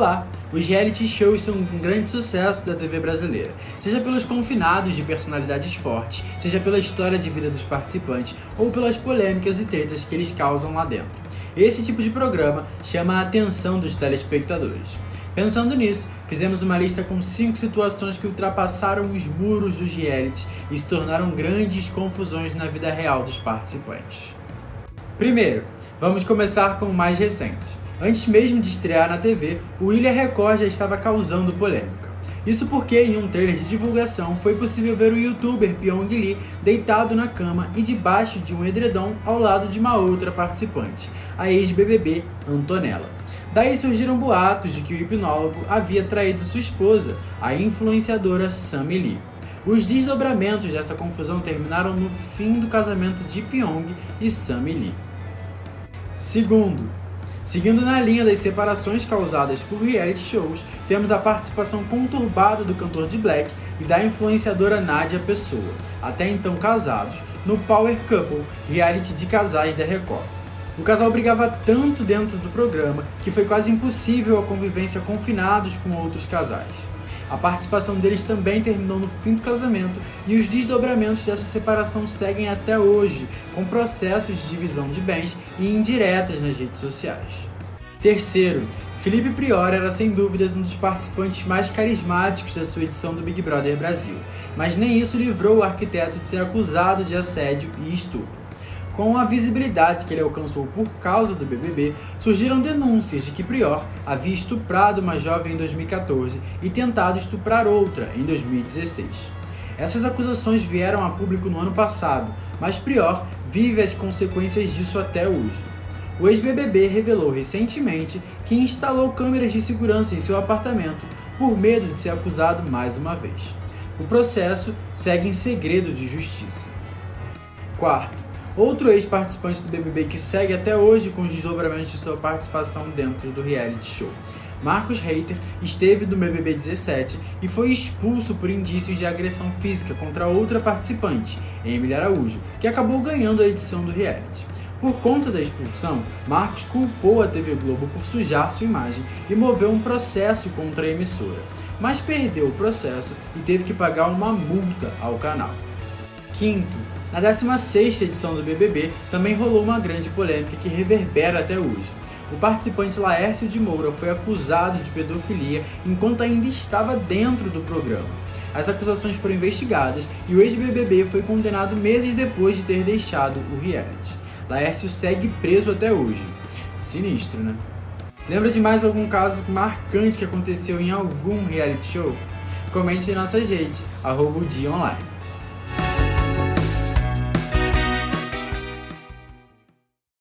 Olá! Os reality shows são um grande sucesso da TV brasileira, seja pelos confinados de personalidades fortes, seja pela história de vida dos participantes ou pelas polêmicas e tretas que eles causam lá dentro. Esse tipo de programa chama a atenção dos telespectadores. Pensando nisso, fizemos uma lista com cinco situações que ultrapassaram os muros dos reality e se tornaram grandes confusões na vida real dos participantes. Primeiro, vamos começar com o mais recente. Antes mesmo de estrear na TV, o Ilha Record já estava causando polêmica. Isso porque em um trailer de divulgação foi possível ver o youtuber Pyong Lee deitado na cama e debaixo de um edredom ao lado de uma outra participante, a ex-BBB Antonella. Daí surgiram boatos de que o hipnólogo havia traído sua esposa, a influenciadora Sammy Lee. Os desdobramentos dessa confusão terminaram no fim do casamento de Pyong e Sammy Lee. Segundo, Seguindo na linha das separações causadas por reality shows, temos a participação conturbada do cantor de Black e da influenciadora Nádia Pessoa, até então casados, no Power Couple, reality de casais da Record. O casal brigava tanto dentro do programa que foi quase impossível a convivência confinados com outros casais. A participação deles também terminou no fim do casamento e os desdobramentos dessa separação seguem até hoje, com processos de divisão de bens e indiretas nas redes sociais. Terceiro, Felipe Prior era sem dúvidas um dos participantes mais carismáticos da sua edição do Big Brother Brasil, mas nem isso livrou o arquiteto de ser acusado de assédio e estupro. Com a visibilidade que ele alcançou por causa do BBB, surgiram denúncias de que Prior havia estuprado uma jovem em 2014 e tentado estuprar outra em 2016. Essas acusações vieram a público no ano passado, mas Prior vive as consequências disso até hoje. O ex-BBB revelou recentemente que instalou câmeras de segurança em seu apartamento por medo de ser acusado mais uma vez. O processo segue em segredo de justiça. Quarto, Outro ex-participante do BBB que segue até hoje com os desdobramentos de sua participação dentro do reality show. Marcos Reiter esteve no BBB 17 e foi expulso por indícios de agressão física contra outra participante, Emily Araújo, que acabou ganhando a edição do reality. Por conta da expulsão, Marcos culpou a TV Globo por sujar sua imagem e moveu um processo contra a emissora, mas perdeu o processo e teve que pagar uma multa ao canal. Na 16ª edição do BBB, também rolou uma grande polêmica que reverbera até hoje. O participante Laércio de Moura foi acusado de pedofilia enquanto ainda estava dentro do programa. As acusações foram investigadas e o ex-BBB foi condenado meses depois de ter deixado o reality. Laércio segue preso até hoje. Sinistro, né? Lembra de mais algum caso marcante que aconteceu em algum reality show? Comente em nossas redes, arroba o dia online.